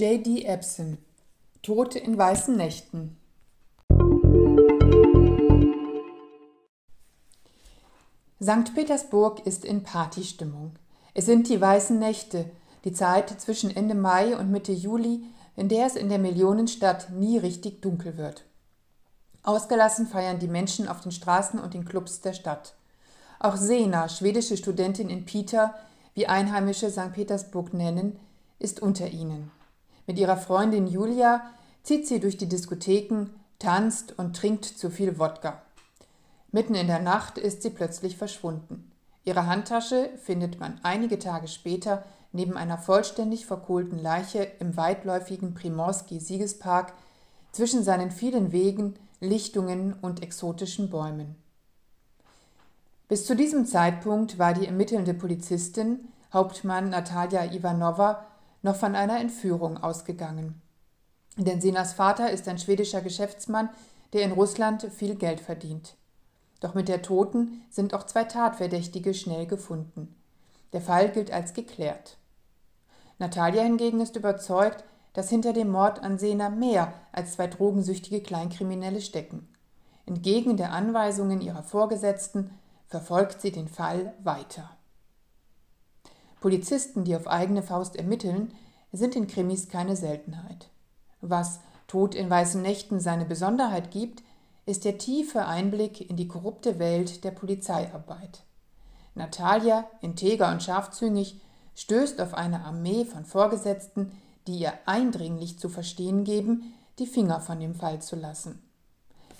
J.D. Epson Tote in weißen Nächten St. Petersburg ist in Partystimmung. Es sind die weißen Nächte, die Zeit zwischen Ende Mai und Mitte Juli, in der es in der Millionenstadt nie richtig dunkel wird. Ausgelassen feiern die Menschen auf den Straßen und den Clubs der Stadt. Auch Sena, schwedische Studentin in Pita, wie Einheimische St. Petersburg nennen, ist unter ihnen. Mit ihrer Freundin Julia zieht sie durch die Diskotheken, tanzt und trinkt zu viel Wodka. Mitten in der Nacht ist sie plötzlich verschwunden. Ihre Handtasche findet man einige Tage später neben einer vollständig verkohlten Leiche im weitläufigen Primorski-Siegespark zwischen seinen vielen Wegen, Lichtungen und exotischen Bäumen. Bis zu diesem Zeitpunkt war die ermittelnde Polizistin, Hauptmann Natalia Ivanova, noch von einer Entführung ausgegangen. Denn Sinas Vater ist ein schwedischer Geschäftsmann, der in Russland viel Geld verdient. Doch mit der Toten sind auch zwei Tatverdächtige schnell gefunden. Der Fall gilt als geklärt. Natalia hingegen ist überzeugt, dass hinter dem Mord an Sena mehr als zwei drogensüchtige Kleinkriminelle stecken. Entgegen der Anweisungen ihrer Vorgesetzten verfolgt sie den Fall weiter. Polizisten, die auf eigene Faust ermitteln, sind in Krimis keine Seltenheit. Was Tod in weißen Nächten seine Besonderheit gibt, ist der tiefe Einblick in die korrupte Welt der Polizeiarbeit. Natalia, integer und scharfzüngig, stößt auf eine Armee von Vorgesetzten, die ihr eindringlich zu verstehen geben, die Finger von dem Fall zu lassen.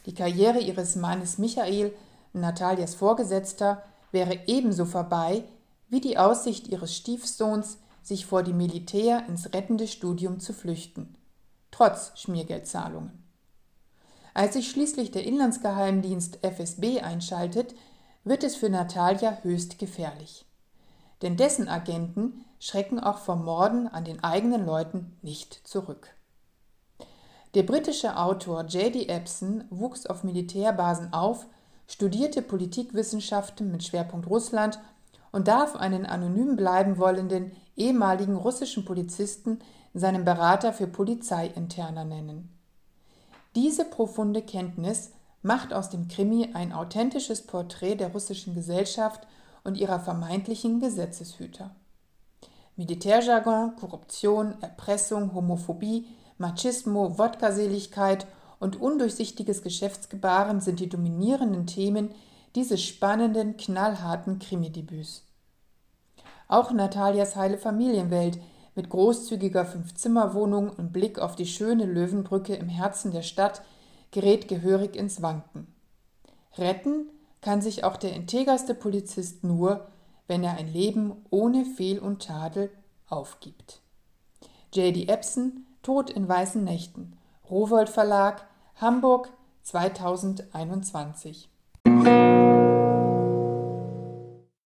Die Karriere ihres Mannes Michael, Natalias Vorgesetzter, wäre ebenso vorbei wie die Aussicht ihres Stiefsohns, sich vor dem Militär ins rettende Studium zu flüchten, trotz Schmiergeldzahlungen. Als sich schließlich der Inlandsgeheimdienst FSB einschaltet, wird es für Natalia höchst gefährlich. Denn dessen Agenten schrecken auch vor Morden an den eigenen Leuten nicht zurück. Der britische Autor J.D. Epson wuchs auf Militärbasen auf, studierte Politikwissenschaften mit Schwerpunkt Russland und darf einen anonym bleiben wollenden ehemaligen russischen Polizisten seinen Berater für Polizeiinterner nennen. Diese profunde Kenntnis macht aus dem Krimi ein authentisches Porträt der russischen Gesellschaft und ihrer vermeintlichen Gesetzeshüter. Militärjargon, Korruption, Erpressung, Homophobie, Machismo, Wodkaseligkeit und undurchsichtiges Geschäftsgebaren sind die dominierenden Themen dieses spannenden, knallharten Krimidebüts. Auch Natalias heile Familienwelt mit großzügiger Fünf-Zimmer-Wohnung und Blick auf die schöne Löwenbrücke im Herzen der Stadt gerät gehörig ins Wanken. Retten kann sich auch der integerste Polizist nur, wenn er ein Leben ohne Fehl und Tadel aufgibt. J.D. Epson, Tod in weißen Nächten, Rowold Verlag, Hamburg 2021